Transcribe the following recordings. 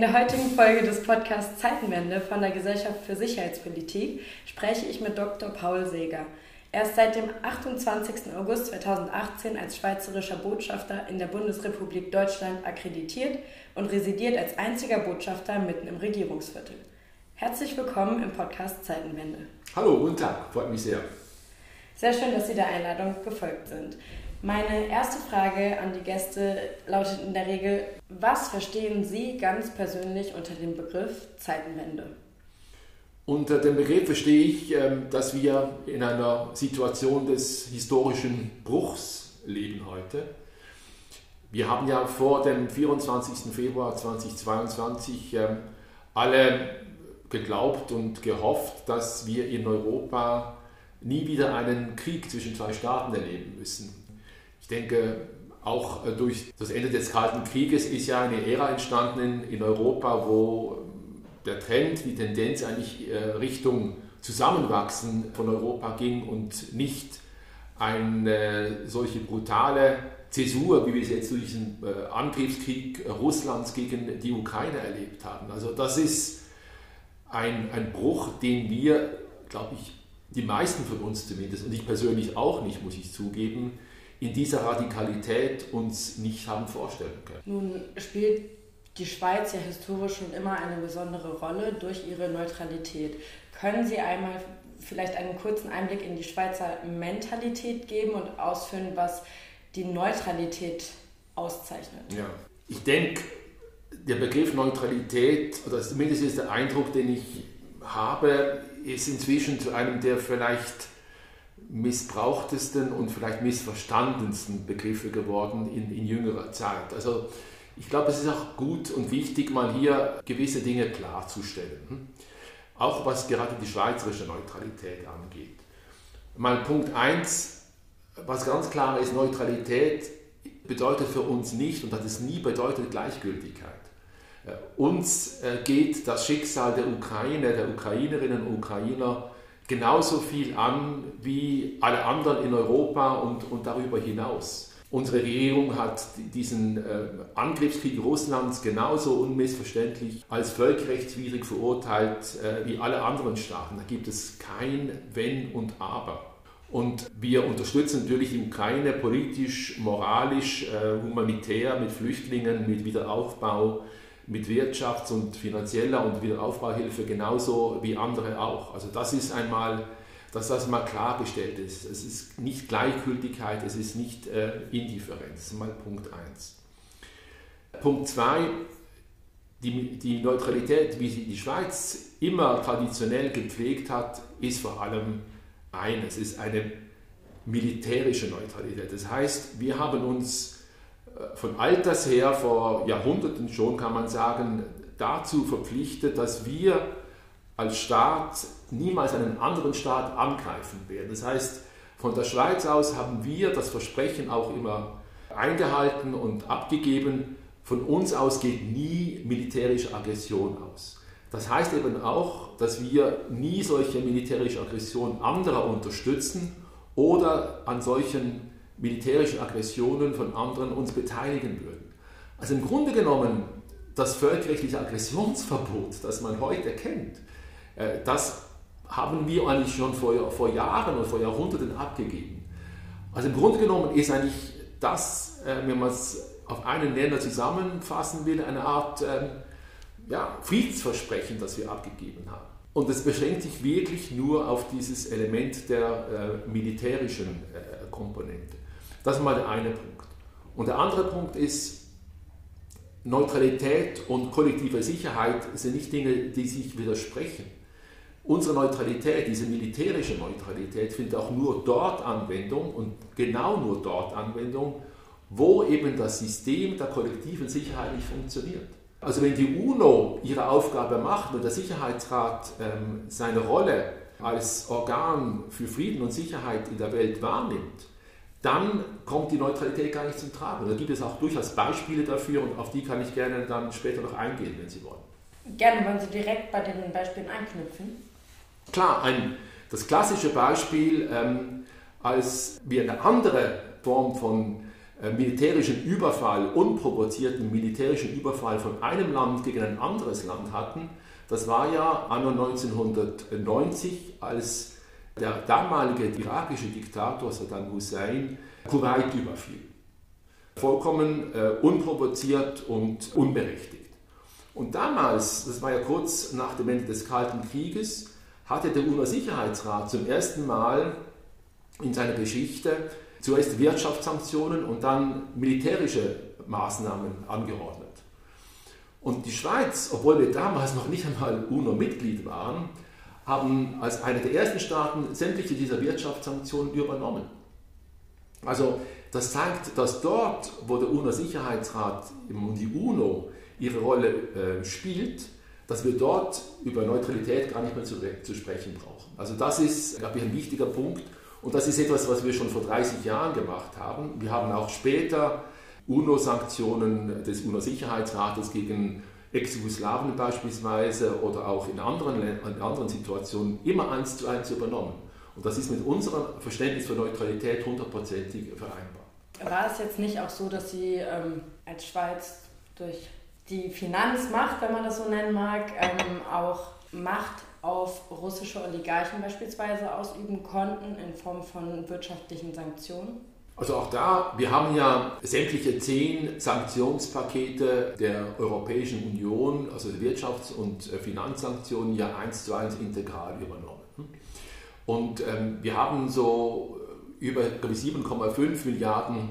In der heutigen Folge des Podcasts Zeitenwende von der Gesellschaft für Sicherheitspolitik spreche ich mit Dr. Paul Seeger. Er ist seit dem 28. August 2018 als schweizerischer Botschafter in der Bundesrepublik Deutschland akkreditiert und residiert als einziger Botschafter mitten im Regierungsviertel. Herzlich willkommen im Podcast Zeitenwende. Hallo, guten Tag, freut mich sehr. Sehr schön, dass Sie der Einladung gefolgt sind. Meine erste Frage an die Gäste lautet in der Regel, was verstehen Sie ganz persönlich unter dem Begriff Zeitenwende? Unter dem Begriff verstehe ich, ähm, dass wir in einer Situation des historischen Bruchs leben heute. Wir haben ja vor dem 24. Februar 2022 ähm, alle geglaubt und gehofft, dass wir in Europa nie wieder einen Krieg zwischen zwei Staaten erleben müssen. Ich denke, auch äh, durch das Ende des Kalten Krieges ist ja eine Ära entstanden in, Europa, wo der Trend, die Tendenz eigentlich äh, Richtung Zusammenwachsen von Europa ging und nicht eine solche brutale Zäsur, wie wir es jetzt durch den äh, Angriffskrieg Russlands gegen die Ukraine erlebt haben. Also das ist ein, ein Bruch, den wir, glaube ich, die meisten von uns zumindest, und ich persönlich auch nicht, muss ich zugeben, in dieser Radikalität uns nicht haben vorstellen können. Nun spielt die Schweiz ja historisch schon immer eine besondere Rolle durch ihre Neutralität. Können Sie einmal vielleicht einen kurzen Einblick in die Schweizer Mentalität geben und ausführen, was die Neutralität auszeichnet? Ja, ich denke, der Begriff Neutralität, oder zumindest ist der Eindruck, den ich habe, ist inzwischen zu einem der vielleicht missbrauchtesten und vielleicht missverstandensten Begriffe geworden in, in jüngerer Zeit. Also ich glaube, es ist auch gut und wichtig, mal hier gewisse Dinge klarzustellen. Hm? Auch was gerade die schweizerische Neutralität angeht. Mal Punkt 1, was ganz klar ist, Neutralität bedeutet für uns nicht und hat es nie bedeutet Gleichgültigkeit. Äh, uns äh, geht das Schicksal der Ukraine, der Ukrainerinnen und Ukrainer genauso viel an wie alle anderen in Europa und, und darüber hinaus. Unsere Regierung hat diesen äh, Angriffskrieg Russlands genauso unmissverständlich als völkerrechtswidrig verurteilt äh, wie alle anderen Staaten. Da gibt es kein Wenn und Aber. Und wir unterstützen natürlich die Ukraine politisch, moralisch, äh, humanitär mit Flüchtlingen, mit Wiederaufbau, mit Wirtschafts- und finanzieller und Wiederaufbauhilfe genauso wie andere auch. Also das ist einmal, dass das mal klargestellt ist. Es ist nicht Gleichgültigkeit, es ist nicht äh, Indifferenz. Das ist mal Punkt 1. Punkt 2, die, die Neutralität, wie sie die Schweiz immer traditionell gepflegt hat, ist vor allem eines, ist eine militärische Neutralität. Das heißt, wir haben uns von alters her, vor Jahrhunderten schon, kann man sagen, dazu verpflichtet, dass wir als Staat niemals einen anderen Staat angreifen werden. Das heißt, von der Schweiz aus haben wir das Versprechen auch immer eingehalten und abgegeben, von uns aus geht nie militärische Aggression aus. Das heißt eben auch, dass wir nie solche militärische Aggression anderer unterstützen oder an solchen militärischen Aggressionen von anderen uns beteiligen würden. Also im Grunde genommen das völkerrechtliche Aggressionsverbot, das man heute kennt, äh, das haben wir eigentlich schon vor, vor Jahren und vor Jahrhunderten abgegeben. Also im Grunde genommen ist eigentlich das, äh, wenn man es auf einen Nenner zusammenfassen will, eine Art ähm, ja, Friedensversprechen, das wir abgegeben haben. Und es beschränkt sich wirklich nur auf dieses Element der äh, militärischen Komponente. Das ist mal der eine Punkt. Und der andere Punkt ist, Neutralität und kollektive Sicherheit sind nicht Dinge, die sich widersprechen. Unsere Neutralität, diese militärische Neutralität, findet auch nur dort Anwendung und genau nur dort Anwendung, wo eben das System der kollektiven Sicherheit nicht funktioniert. Also wenn die UNO ihre Aufgabe macht und der Sicherheitsrat ähm, seine Rolle als Organ für Frieden und Sicherheit in der Welt wahrnimmt, dann kommt die Neutralität gar nicht zum Tragen. Da gibt es auch durchaus Beispiele dafür und auf die kann ich gerne dann später noch eingehen, wenn Sie wollen. Gerne, wollen Sie direkt bei den Beispielen anknüpfen? Klar, ein, das klassische Beispiel, ähm, als wir eine andere Form von äh, militärischen Überfall, unprovozierten militärischen Überfall von einem Land gegen ein anderes Land hatten, das war ja anno 1990, als der damalige irakische Diktator Saddam Hussein Kuwait überfiel. Vollkommen äh, unprovoziert und unberechtigt. Und damals, das war ja kurz nach dem Ende des Kalten Krieges, hatte der UNO-Sicherheitsrat zum ersten Mal in seiner Geschichte zuerst Wirtschaftssanktionen und dann militärische Maßnahmen angeordnet. Und die Schweiz, obwohl wir damals noch nicht einmal UNO-Mitglied waren, haben als eine der ersten Staaten sämtliche dieser Wirtschaftssanktionen übernommen. Also das zeigt, dass dort, wo der UNO-Sicherheitsrat und die UNO ihre Rolle äh, spielt, dass wir dort über Neutralität gar nicht mehr zu, zu sprechen brauchen. Also das ist, glaube ich, ein wichtiger Punkt und das ist etwas, was wir schon vor 30 Jahren gemacht haben. Wir haben auch später UNO-Sanktionen des UNO-Sicherheitsrates gegen Ex-Jugoslawien beispielsweise oder auch in anderen, in anderen Situationen immer eins zu eins übernommen. Und das ist mit unserem Verständnis für Neutralität hundertprozentig vereinbar. War es jetzt nicht auch so, dass Sie ähm, als Schweiz durch die Finanzmacht, wenn man das so nennen mag, ähm, auch Macht auf russische Oligarchen beispielsweise ausüben konnten in Form von wirtschaftlichen Sanktionen? Also auch da, wir haben ja sämtliche zehn Sanktionspakete der Europäischen Union, also Wirtschafts- und äh, Finanzsanktionen, ja eins zu eins integral übernommen. Und ähm, wir haben so äh, über 7,5 Milliarden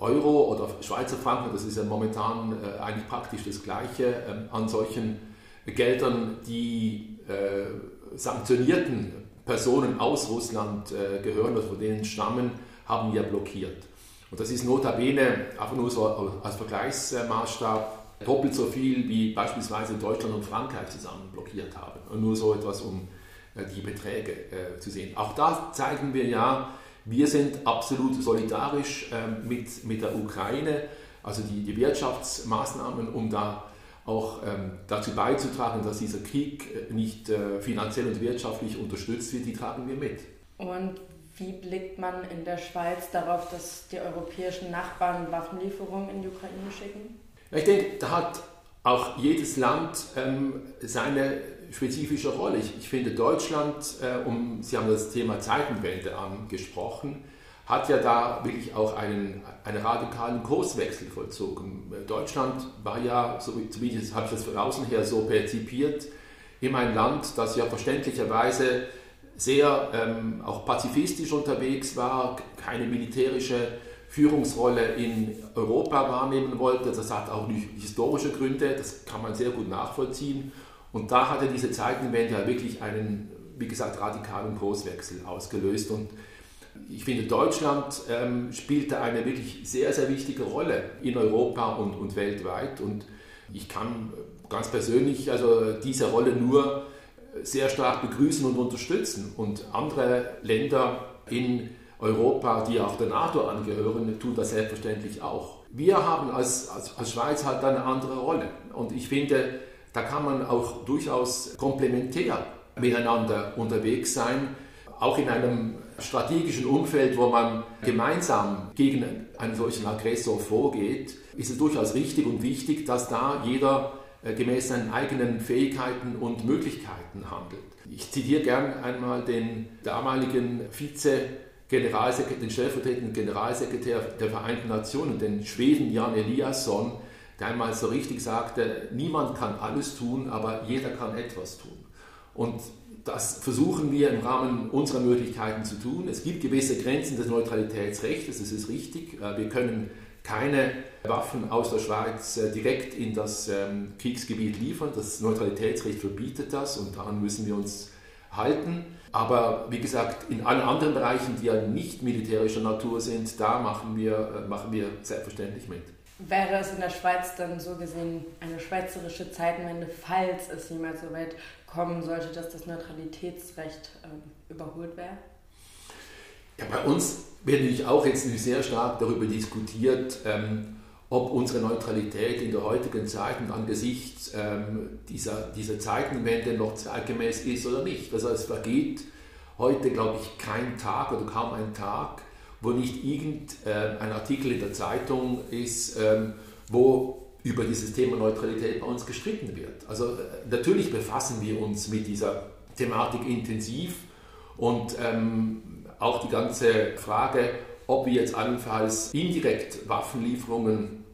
Euro oder Schweizer Franken, das ist ja momentan äh, eigentlich praktisch das Gleiche, äh, an solchen Geldern, die äh, sanktionierten Personen aus Russland äh, gehören oder von denen stammen, haben wir blockiert. Und das ist notabene, einfach nur so als Vergleichsmaßstab, doppelt so viel wie beispielsweise Deutschland und Frankreich zusammen blockiert haben. Und nur so etwas, um äh, die Beträge äh, zu sehen. Auch da zeigen wir ja, wir sind absolut solidarisch äh, mit, mit der Ukraine, also die, die Wirtschaftsmaßnahmen, um da auch ähm, dazu beizutragen, dass dieser Krieg äh, nicht äh, finanziell und wirtschaftlich unterstützt wird, die tragen wir mit. Und wie blickt man in der Schweiz darauf, dass die europäischen Nachbarn Waffenlieferungen in die Ukraine schicken? Ich denke, da hat auch jedes Land ähm, seine spezifische Rolle. Ich, ich finde Deutschland, äh, um, Sie haben das Thema Zeitenwende angesprochen, hat ja da wirklich auch einen, einen radikalen Kurswechsel vollzogen. Deutschland war ja, so, zumindest habe ich das von außen her so perzipiert, immer ein Land, das ja verständlicherweise sehr ähm, auch pazifistisch unterwegs war, keine militärische Führungsrolle in Europa wahrnehmen wollte. Das hat auch historische Gründe, das kann man sehr gut nachvollziehen. Und da hatte diese Zeitenwende ja wirklich einen, wie gesagt, radikalen Kurswechsel ausgelöst. Und ich finde, Deutschland ähm, spielte eine wirklich sehr, sehr wichtige Rolle in Europa und, und weltweit. Und ich kann ganz persönlich also diese Rolle nur sehr stark begrüßen und unterstützen. Und andere Länder in Europa, die auch der NATO angehören, tun das selbstverständlich auch. Wir haben als, als, als Schweiz halt eine andere Rolle. Und ich finde, da kann man auch durchaus komplementär miteinander unterwegs sein, auch in einem strategischen Umfeld, wo man gemeinsam gegen einen solchen Aggressor vorgeht, ist es durchaus richtig und wichtig, dass da jeder gemäß seinen eigenen Fähigkeiten und Möglichkeiten handelt. Ich zitiere gern einmal den damaligen Vize Generalsekretär, den stellvertretenden Generalsekretär der Vereinten Nationen, den Schweden Jan Eliasson, der einmal so richtig sagte, niemand kann alles tun, aber jeder kann etwas tun. Und das versuchen wir im Rahmen unserer Möglichkeiten zu tun. Es gibt gewisse Grenzen des Neutralitätsrechts, das ist richtig. Äh, wir können keine Waffen aus der Schweiz äh, direkt in das ähm, Kriegsgebiet liefern. Das Neutralitätsrecht verbietet das und daran müssen wir uns halten. Aber wie gesagt, in allen anderen Bereichen, die ja nicht militärischer Natur sind, da machen wir, äh, machen wir selbstverständlich mit. Wäre es in der Schweiz dann so gesehen eine schweizerische Zeitenwende, falls es niemals so weit kommen sollte, dass das Neutralitätsrecht äh, überholt wäre? Ja, bei uns wird natürlich auch jetzt sehr stark darüber diskutiert, ähm, ob unsere Neutralität in der heutigen Zeit und angesichts ähm, dieser, dieser Zeitenwende noch zeitgemäß ist oder nicht. Also es vergeht heute, glaube ich, kein Tag oder kaum ein Tag, wo nicht irgendein Artikel in der Zeitung ist, ähm, wo über dieses Thema Neutralität bei uns gestritten wird. Also äh, natürlich befassen wir uns mit dieser Thematik intensiv und ähm, auch die ganze Frage, ob wir jetzt allenfalls indirekt Waffenlieferungen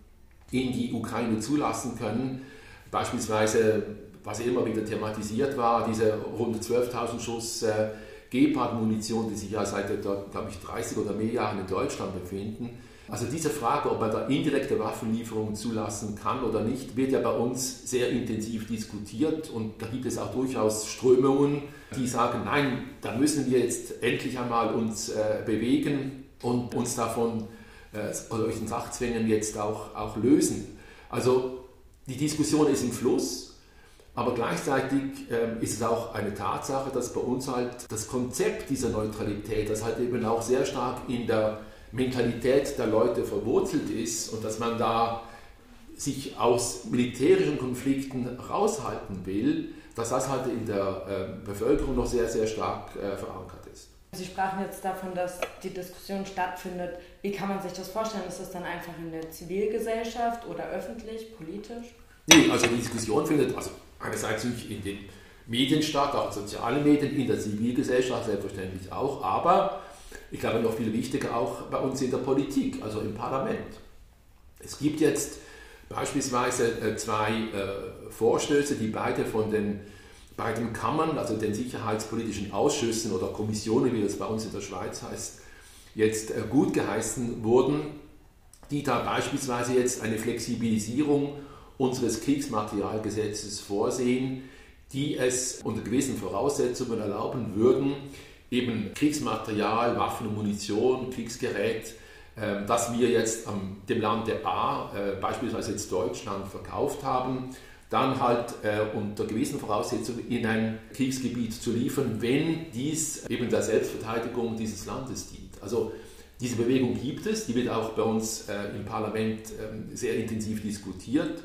in die Ukraine zulassen können, beispielsweise, was immer wieder thematisiert war, diese rund 12.000 Schuss äh, Gepard-Munition, die sich ja seit, glaube ich, 30 oder mehr Jahren in Deutschland befinden. Also diese Frage, ob man da indirekte Waffenlieferungen zulassen kann oder nicht, wird ja bei uns sehr intensiv diskutiert und da gibt es auch durchaus Strömungen, die sagen, nein, da müssen wir jetzt endlich einmal uns äh, bewegen und uns davon äh, solchen Sachzwängen jetzt auch, auch lösen. Also die Diskussion ist im Fluss. Aber gleichzeitig ähm, ist es auch eine Tatsache, dass bei uns halt das Konzept dieser Neutralität, das halt eben auch sehr stark in der Mentalität der Leute verwurzelt ist und dass man da sich aus militärischen Konflikten raushalten will, dass das halt in der äh, Bevölkerung noch sehr, sehr stark äh, verankert ist. Sie sprachen jetzt davon, dass die Diskussion stattfindet. Wie kann man sich das vorstellen? Ist das dann einfach in der Zivilgesellschaft oder öffentlich, politisch? Nee, also die Diskussion findet, also einerseits in den Medien statt, auch soziale Medien, in der Zivilgesellschaft selbstverständlich auch, aber ich glaube noch viel wichtiger auch bei uns in der Politik, also im Parlament. Es gibt jetzt beispielsweise äh, zwei äh, Vorstöße, die beide von den beiden Kammern, also den sicherheitspolitischen Ausschüssen oder Kommissionen, wie das bei uns in der Schweiz heißt, jetzt äh, gut geheißen wurden, die da beispielsweise jetzt eine Flexibilisierung unseres Kriegsmaterialgesetzes vorsehen, die es unter gewissen Voraussetzungen erlauben würden, eben Kriegsmaterial, Waffen und Munition, Kriegsgerät, ähm, das wir jetzt dem Land der A, äh, beispielsweise jetzt Deutschland, verkauft haben, dann halt äh, unter gewissen Voraussetzungen in ein Kriegsgebiet zu liefern, wenn dies eben der Selbstverteidigung dieses Landes dient. Also diese Bewegung gibt es, die wird auch bei uns äh, im Parlament ähm, sehr intensiv diskutiert.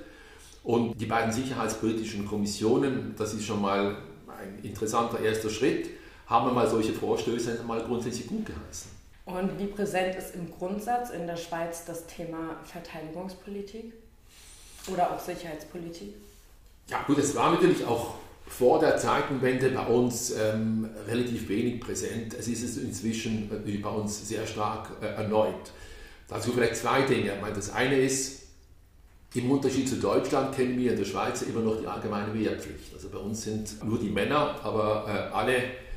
Und die beiden sicherheitspolitischen Kommissionen, das ist schon mal ein interessanter erster Schritt, haben wir mal solche Vorstöße mal grundsätzlich gut geheißen. Und wie präsent ist im Grundsatz in der Schweiz das Thema Verteidigungspolitik oder auch Sicherheitspolitik? Ja gut, es war natürlich auch vor der Zeitenwende bei uns ähm, relativ wenig präsent. Es ist es inzwischen bei uns sehr stark äh, erneut. Dazu vielleicht zwei Dinge. Ich meine, das eine ist, im Unterschied zu Deutschland kennen wir in der Schweiz immer noch die allgemeine Wehrpflicht. Also bei uns sind nur die Männer, aber äh, alle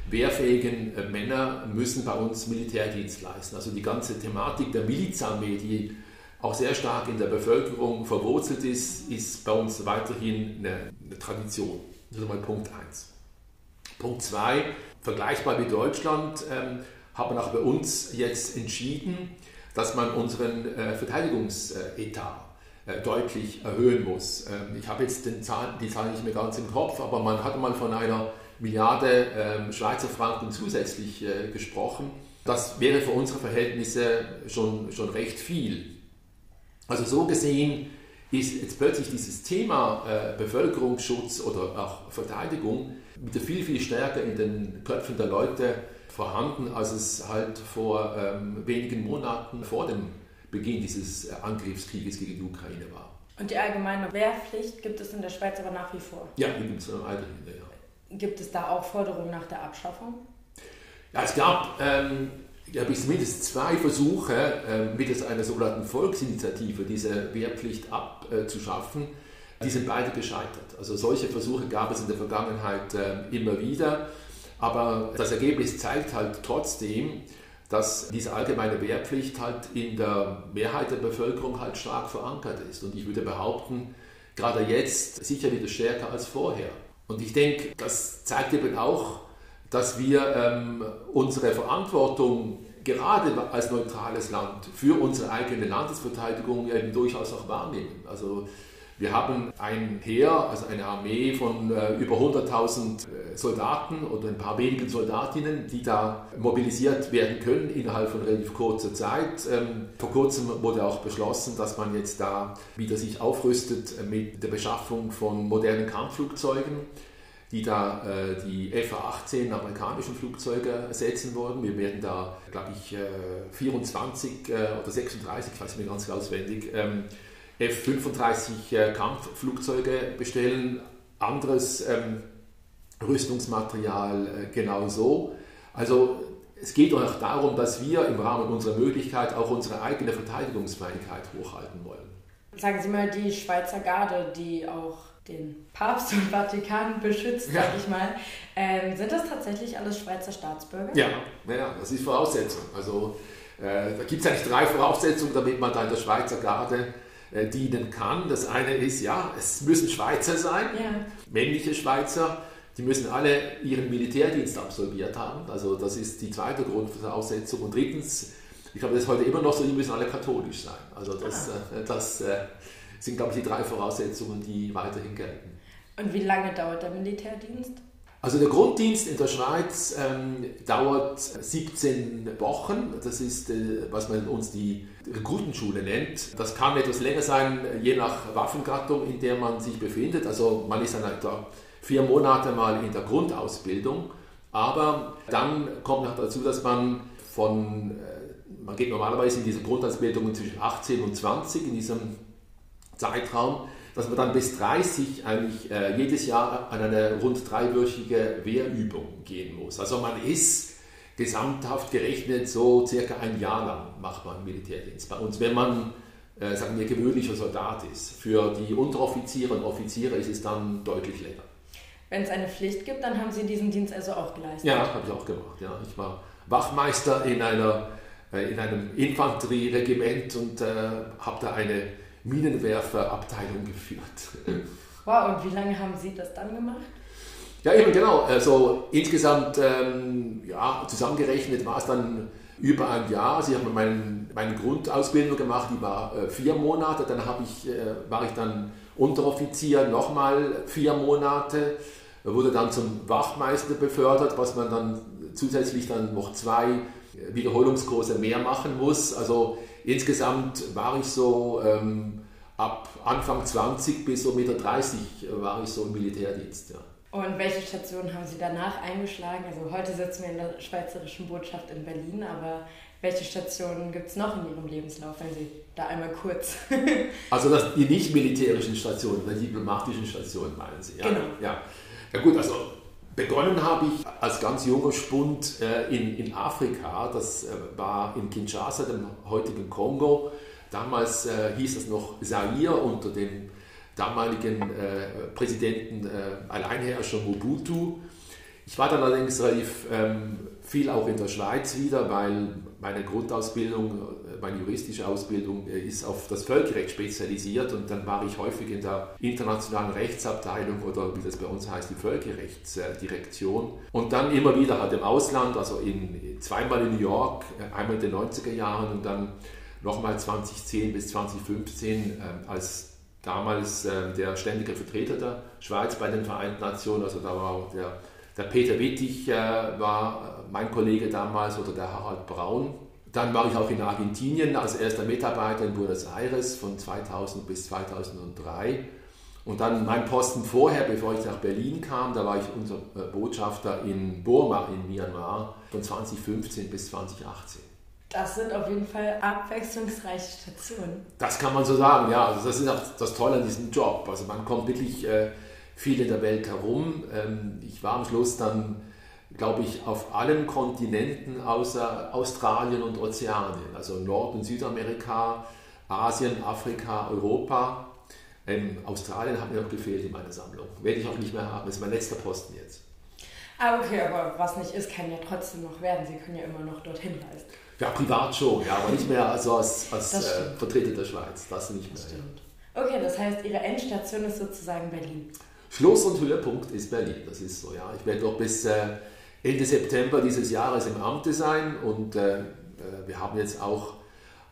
wehrfähigen äh, Männer müssen bei uns Militärdienst leisten. Also die ganze Thematik der Milizarmee, die auch sehr stark in der Bevölkerung verwurzelt ist, ist bei uns weiterhin eine, eine Tradition. Das ist mal Punkt 1. Punkt 2, vergleichbar mit Deutschland, ähm, haben auch bei uns jetzt entschieden, dass man unseren äh, Verteidigungsetat äh, deutlich erhöhen muss. Ähm, ich habe jetzt Zahl, die Zahl nicht mehr ganz im Kopf, aber man hat mal von einer Milliarde ähm, Schweizer Franken zusätzlich äh, gesprochen. Das wäre für unsere Verhältnisse schon, schon recht viel. Also so gesehen ist jetzt plötzlich dieses Thema äh, Bevölkerungsschutz oder auch Verteidigung wieder viel, viel stärker in den Köpfen der Leute vorhanden, als es halt vor ähm, wenigen Monaten vor dem Beginn dieses äh, Angriffskrieges gegen die Ukraine war. Und die allgemeine Wehrpflicht gibt es in der Schweiz aber nach wie vor? Ja, die gibt es weiterhin, ja. Gibt es da auch Forderungen nach der Abschaffung? Ja, es gab ähm, ja, bis mindestens zwei Versuche, äh, mittels einer sogenannten Volksinitiative diese Wehrpflicht abzuschaffen. Die sind beide gescheitert. Also solche Versuche gab es in der Vergangenheit äh, immer wieder. Aber das Ergebnis zeigt halt trotzdem, dass diese allgemeine Wehrpflicht halt in der Mehrheit der Bevölkerung halt stark verankert ist. Und ich würde behaupten, gerade jetzt sicher wieder stärker als vorher. Und ich denke, das zeigt eben auch, dass wir ähm, unsere Verantwortung gerade als neutrales Land für unsere eigene Landesverteidigung eben durchaus auch wahrnehmen. Also wir haben ein Heer, also eine Armee von äh, über 100.000 äh, Soldaten oder ein paar wenigen Soldatinnen, die da mobilisiert werden können innerhalb von relativ kurzer Zeit. Ähm, vor kurzem wurde auch beschlossen, dass man jetzt da wieder sich aufrüstet mit der Beschaffung von modernen Kampfflugzeugen. die da äh, die FA-18 amerikanischen Flugzeuge ersetzen wollen. Wir werden da, glaube ich, äh, 24 äh, oder 36, ich weiß nicht mehr ganz auswendig, ähm, F-35 äh, Kampfflugzeuge bestellen. Anderes ähm, Rüstungsmaterial äh, genauso. Also es geht auch darum, dass wir im Rahmen unserer Möglichkeit auch unsere eigene Verteidigungsfähigkeit hochhalten wollen. Sagen Sie mal, die Schweizer Garde, die auch den Papst und Vatikan beschützt, ja. sag ich mal, ähm, sind das tatsächlich alles Schweizer Staatsbürger? Ja, ja das ist Voraussetzung. Also äh, da gibt es eigentlich drei Voraussetzungen, damit man da in der Schweizer Garde dienen kann. Das eine ist, ja, es müssen Schweizer sein, ja. männliche Schweizer die müssen alle ihren Militärdienst absolviert haben. Also das ist die zweite Grundvoraussetzung. Und drittens, ich glaube, das ist heute immer noch so, die müssen alle katholisch sein. Also das, ah. äh, das äh, sind, glaube ich, die drei Voraussetzungen, die weiterhin gelten. Und wie lange dauert der Militärdienst? Also der Grunddienst in der Schweiz ähm, dauert 17 Wochen. Das ist, äh, was man uns die Rekrutenschule nennt. Das kann etwas länger sein, je nach Waffengattung, in der man sich befindet. Also man ist dann da vier Monate mal in der Grundausbildung. Aber dann kommt noch dazu, dass man von, äh, man geht normalerweise in diese Grundausbildung zwischen 18 und 20 in diesem Zeitraum, dass man dann bis 30 eigentlich äh, jedes Jahr an eine rund dreiwöchige Wehrübung gehen muss. Also man ist gesamthaft gerechnet so circa ein Jahr lang macht man Militärdienst bei uns, wenn man äh, sagen wir gewöhnlicher Soldat ist. Für die Unteroffiziere und Offiziere ist es dann deutlich länger. Wenn es eine Pflicht gibt, dann haben Sie diesen Dienst also auch geleistet? Ja, habe ich auch gemacht. Ja. Ich war Wachmeister in, einer, äh, in einem Infanterieregiment und äh, habe da eine Minenwerferabteilung geführt. Wow, und wie lange haben Sie das dann gemacht? Ja, eben genau. Also insgesamt ähm, ja, zusammengerechnet war es dann über ein Jahr. Also ich habe mein, meine Grundausbildung gemacht, die war äh, vier Monate. Dann ich, äh, war ich dann Unteroffizier nochmal vier Monate wurde dann zum Wachmeister befördert, was man dann zusätzlich dann noch zwei Wiederholungskurse mehr machen muss. Also insgesamt war ich so ähm, ab Anfang 20 bis so Mitte 30 war ich so im Militärdienst. Ja. Und welche Stationen haben Sie danach eingeschlagen? Also heute sitzen wir in der Schweizerischen Botschaft in Berlin, aber welche Stationen gibt es noch in Ihrem Lebenslauf, wenn Sie da einmal kurz. also das, die nicht militärischen Stationen, die diplomatischen Stationen meinen Sie, ja? Genau. Ja. Ja gut, also begonnen habe ich als ganz junger Spund äh, in, in Afrika. Das äh, war in Kinshasa, dem heutigen Kongo. Damals äh, hieß es noch Zaire unter dem damaligen Präsidenten Alleinherrscher Mobutu. Ich war dann allerdings relativ ähm, viel auch in der Schweiz wieder, weil meine Grundausbildung, meine juristische Ausbildung äh, ist auf das Völkerrecht spezialisiert und dann war ich häufig in der internationalen Rechtsabteilung oder wie das bei uns heißt, die Völkerrechtsdirektion. Und dann immer wieder halt im Ausland, also in, zweimal in New York, äh, einmal in den 90er Jahren und dann nochmal 2010 bis 2015 äh, als damals der ständige Vertreter der Schweiz bei den Vereinten Nationen, also da war der der Peter Wittig äh, war mein Kollege damals oder der Harald Braun. Dann war ich auch in Argentinien als erster Mitarbeiter in Buenos Aires von 2000 bis 2003. Und dann mein Posten vorher, bevor ich nach Berlin kam, da war ich unser äh, Botschafter in Burma in Myanmar von 2015 bis 2018. Das sind auf jeden Fall abwechslungsreiche Stationen. Das kann man so sagen, ja. Also das ist auch das Tolle an diesem Job. Also man kommt wirklich äh, viel in der Welt herum. Ähm, ich war am Schluss dann, glaube ich, auf allen Kontinenten außer Australien und Ozeanien, also Nord- und Südamerika, Asien, Afrika, Europa. Ähm, Australien hat mir noch gefehlt in meiner Sammlung. Werde ich auch nicht mehr haben. Das ist mein letzter Posten jetzt. Ah, okay, aber was nicht ist, kann ja trotzdem noch werden. Sie können ja immer noch dorthin reisen. Ja, privat schon, ja, aber nicht mehr also als, als äh, Vertreter der Schweiz. Das nicht mehr. Das stimmt. Okay, das heißt, Ihre Endstation ist sozusagen Berlin. Schluss und Höhepunkt ist Berlin. Das ist so, ja. Ich werde doch bis äh, Ende September dieses Jahres im Amte sein und äh, äh wir haben jetzt auch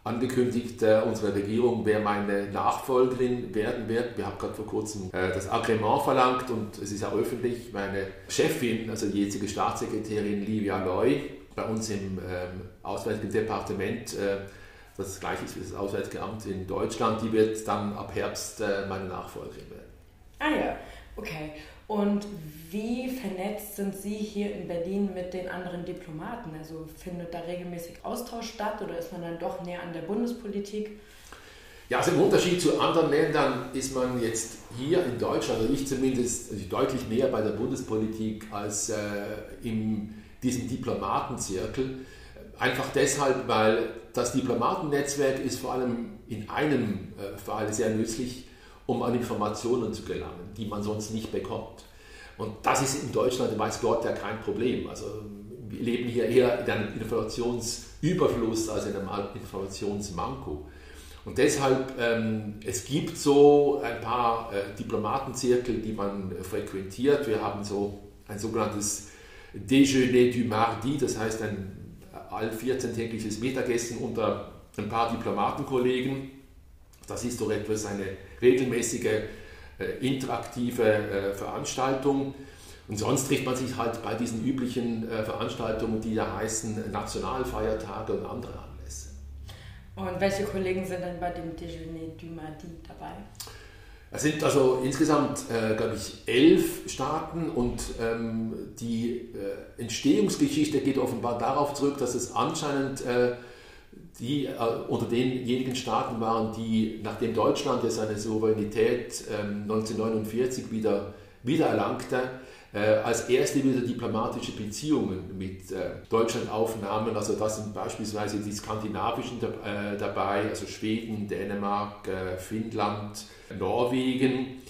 angekündigt, äh, unsere Regierung, wer meine Nachfolgerin werden wird. Wir haben gerade vor kurzem äh, das Agrément verlangt und es ist ja öffentlich. Meine Chefin, also die jetzige Staatssekretärin Livia Loy, bei uns im ähm, Auswärtigen Departement, äh, das gleiche ist wie das Auswärtige Amt in Deutschland, die wird dann ab Herbst meine Nachfolgerin werden. Ah ja. Okay. Und wie vernetzt sind Sie hier in Berlin mit den anderen Diplomaten? Also findet da regelmäßig Austausch statt oder ist man dann doch näher an der Bundespolitik? Ja, also im Unterschied zu anderen Ländern ist man jetzt hier in Deutschland, also ich zumindest, also deutlich näher bei der Bundespolitik als äh, in diesem Diplomatenzirkel. Einfach deshalb, weil das Diplomatennetzwerk ist vor allem in einem äh, Fall sehr nützlich, um an Informationen zu gelangen, die man sonst nicht bekommt. Und das ist in Deutschland, weiß Gott, ja kein Problem. Also wir leben hier eher in einem Informationsüberfluss als in einem Informationsmanko. Und deshalb, ähm, es gibt so ein paar äh, Diplomatenzirkel, die man äh, frequentiert. Wir haben so ein sogenanntes Déjeuner du Mardi, das heißt ein all 14-tägliches Mittagessen unter ein paar Diplomatenkollegen. Das ist doch etwas eine regelmäßige äh, interaktive äh, Veranstaltung. Und sonst trifft man sich halt bei diesen üblichen äh, Veranstaltungen, die ja heißen Nationalfeiertage und andere Anlässe. Und welche Kollegen sind denn bei dem Déjeuner du Mardi dabei? Es sind also insgesamt, äh, glaube ich, elf Staaten und ähm, die äh, Entstehungsgeschichte geht offenbar darauf zurück, dass es anscheinend äh, die äh, unter denjenigen Staaten waren, die, nachdem Deutschland ja seine Souveränität ähm, 1949 wieder, wieder erlangte, äh, als erste wieder diplomatische Beziehungen mit äh, Deutschland aufnahmen. Also da sind beispielsweise die skandinavischen äh, dabei, also Schweden, Dänemark, äh, Finnland, Norwegen.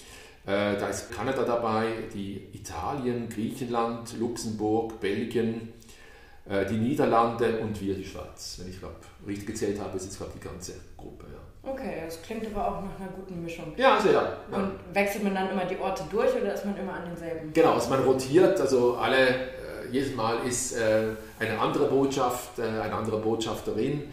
Äh, da ist Kanada dabei, die Italien, Griechenland, Luxemburg, Belgien, äh, die Niederlande und wir, die Schweiz. Wenn ich glaube, richtig gezählt habe, ist jetzt glaube die ganze Gruppe. Ja. Okay, das klingt aber auch nach einer guten Mischung. Ja, sehr. Ja. Und wechselt man dann immer die Orte durch oder ist man immer an denselben? Genau, also man rotiert, also alle, äh, jedes Mal ist äh, eine andere Botschaft, äh, eine andere Botschafterin,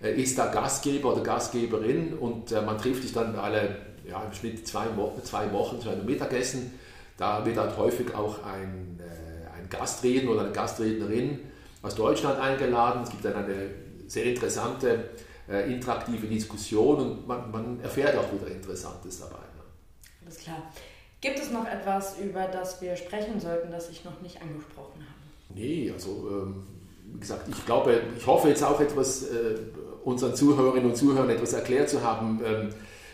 ist da Gastgeber oder Gastgeberin und man trifft sich dann alle, ja, im Schnitt zwei, zwei Wochen zu einem Mittagessen. Da wird halt häufig auch ein, ein Gastredner oder eine Gastrednerin aus Deutschland eingeladen. Es gibt dann eine sehr interessante äh, interaktive Diskussion und man, man, erfährt auch wieder Interessantes dabei. Ne? Alles klar. Gibt es noch etwas, über das wir sprechen sollten, das ich noch nicht angesprochen habe? Nee, also ähm, wie gesagt, ich glaube, ich hoffe jetzt auch etwas äh, unseren Zuhörerinnen und Zuhörern etwas erklärt zu haben, ähm,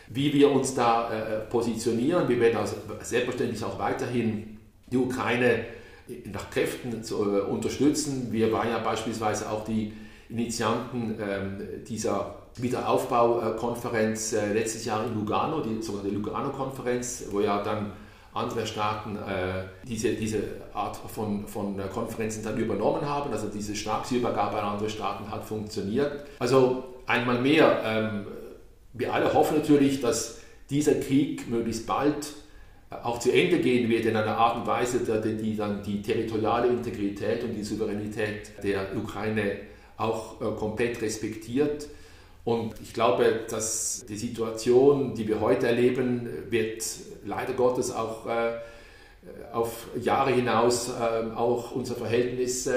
wie wir uns da äh, positionieren. Wir werden also selbstverständlich auch weiterhin die Ukraine nach Kräften zu äh, unterstützen. Wir waren ja beispielsweise auch die Initianten ähm, dieser Wiederaufbaukonferenz äh, letztes Jahr in Lugano, die sogenannte Lugano-Konferenz, wo ja dann andere Staaten äh, diese, diese Art von, von Konferenzen dann übernommen haben. Also diese Stabsübergabe an andere Staaten hat funktioniert. Also einmal mehr, ähm, wir alle hoffen natürlich, dass dieser Krieg möglichst bald auch zu Ende gehen wird in einer Art und Weise, die dann die territoriale Integrität und die Souveränität der Ukraine auch äh, komplett respektiert. Und ich glaube, dass die Situation, die wir heute erleben, wird leider Gottes auch äh, auf Jahre hinaus äh, auch unser Verhältnis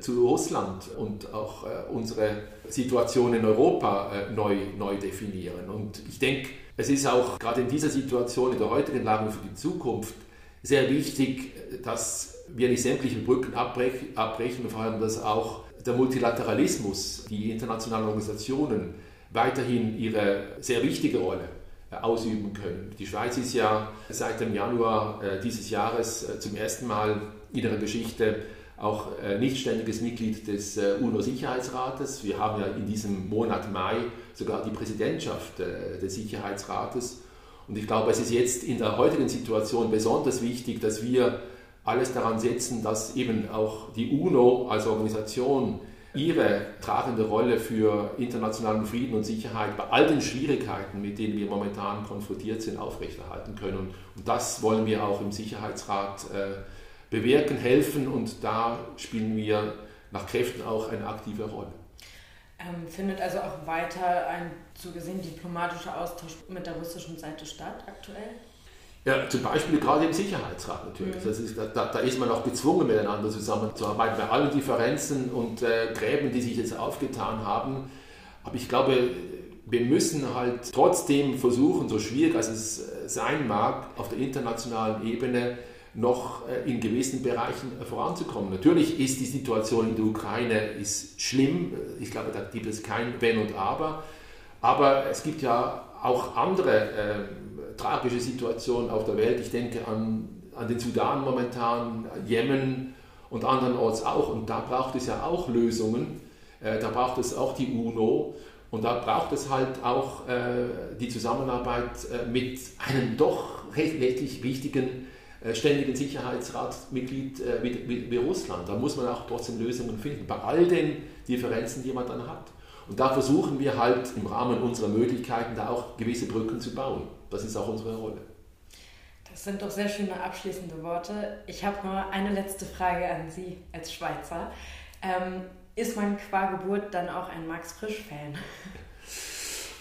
zu Russland und auch unsere Situation in Europa neu, neu definieren. Und ich denke, es ist auch gerade in dieser Situation, in der heutigen Lage für die Zukunft, sehr wichtig, dass wir nicht sämtliche Brücken abbrechen, abbrechen vor allem, dass auch der Multilateralismus, die internationalen Organisationen weiterhin ihre sehr wichtige Rolle äh, ausüben können. Die Schweiz ist ja seit dem Januar äh, dieses Jahres äh, zum ersten Mal in ihrer Geschichte auch äh, nicht ständiges Mitglied des UNO-Sicherheitsrates. Wir haben ja in diesem Monat Mai sogar die Präsidentschaft des Sicherheitsrates. Und ich glaube, es ist jetzt in der heutigen Situation besonders wichtig, dass wir alles daran setzen, dass eben auch die UNO als Organisation ihre tragende Rolle für internationalen Frieden und Sicherheit bei all den Schwierigkeiten, mit denen wir momentan konfrontiert sind, aufrechterhalten können. Und das wollen wir auch im Sicherheitsrat äh, bewirken, helfen und da spielen wir nach Kräften auch eine aktive Rolle. Ähm, findet also auch weiter ein so gesehen diplomatischer Austausch mit der russischen Seite statt aktuell? Ja, zum Beispiel gerade im Sicherheitsrat natürlich. Mhm. Ist, da, da, ist man auch gezwungen, miteinander zusammenzuarbeiten, bei allen Differenzen und äh, Gräben, die sich jetzt aufgetan haben. Aber ich glaube, wir müssen halt trotzdem versuchen, so schwierig als es sein mag, auf der internationalen Ebene noch äh, in gewissen Bereichen voranzukommen. Natürlich ist die Situation in der Ukraine ist schlimm. Ich glaube, da gibt es kein Wenn und Aber. Aber es gibt ja auch andere äh, tragische Situationen auf der Welt. Ich denke an, an den Sudan momentan, Jemen und andernorts auch. Und da braucht es ja auch Lösungen. Äh, da braucht es auch die UNO. Und da braucht es halt auch äh, die Zusammenarbeit äh, mit einem doch recht wichtigen ständigen Sicherheitsratsmitglied wie, Russland. Da muss man auch trotzdem Lösungen finden, bei all den Differenzen, die man dann hat. Und da versuchen wir halt im Rahmen unserer Möglichkeiten da auch gewisse Brücken zu bauen. Das ist auch unsere Rolle. Das sind doch sehr schöne abschließende Worte. Ich habe nur eine letzte Frage an Sie als Schweizer. Ähm, ist man qua Geburt dann auch ein Max Frisch-Fan?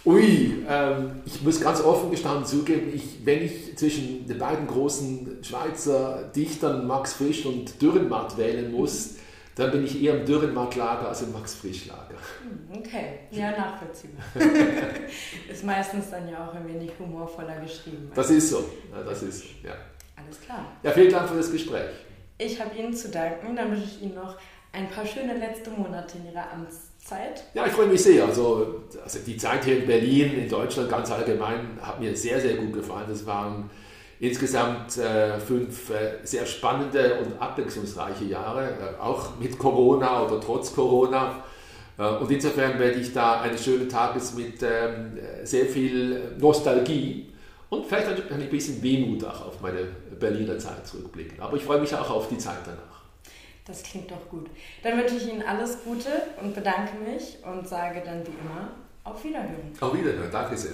Ui, ähm, ich muss ganz offen gestanden zugeben, ich, wenn ich zwischen den beiden großen Schweizer Dichtern Max Frisch und Dürrenmatt wählen muss, dann bin ich eher im Dürrenmatt-Lager als im Max Frisch-Lager. Hm, okay, ja, nachvollziehbar. ist meistens dann ja auch ein wenig humorvoller geschrieben. Das ist so, ja, das ist ja. Alles klar. Ja, vielen Dank für das Gespräch. Ich habe Ihnen zu danken, dann wünsche ich Ihnen noch ein paar schöne letzte Monate in Ihrer Amtszeit. Ja, ich freue mich sehr. Also, also die Zeit hier in Berlin, in Deutschland ganz allgemein, hat mir sehr, sehr gut gefallen. Das waren insgesamt äh, fünf äh, sehr spannende und abwechslungsreiche Jahre, äh, auch mit Corona oder trotz Corona. Äh, und insofern werde ich da eines schönen Tages mit ähm, sehr viel Nostalgie und vielleicht ein bisschen Wehmut auch auf meine Berliner Zeit zurückblicken. Aber ich freue mich auch auf die Zeit danach. Das klingt doch gut. Dann wünsche ich Ihnen alles Gute und bedanke mich und sage dann wie immer auf Wiederhören. Auf Wiederhören, danke sehr.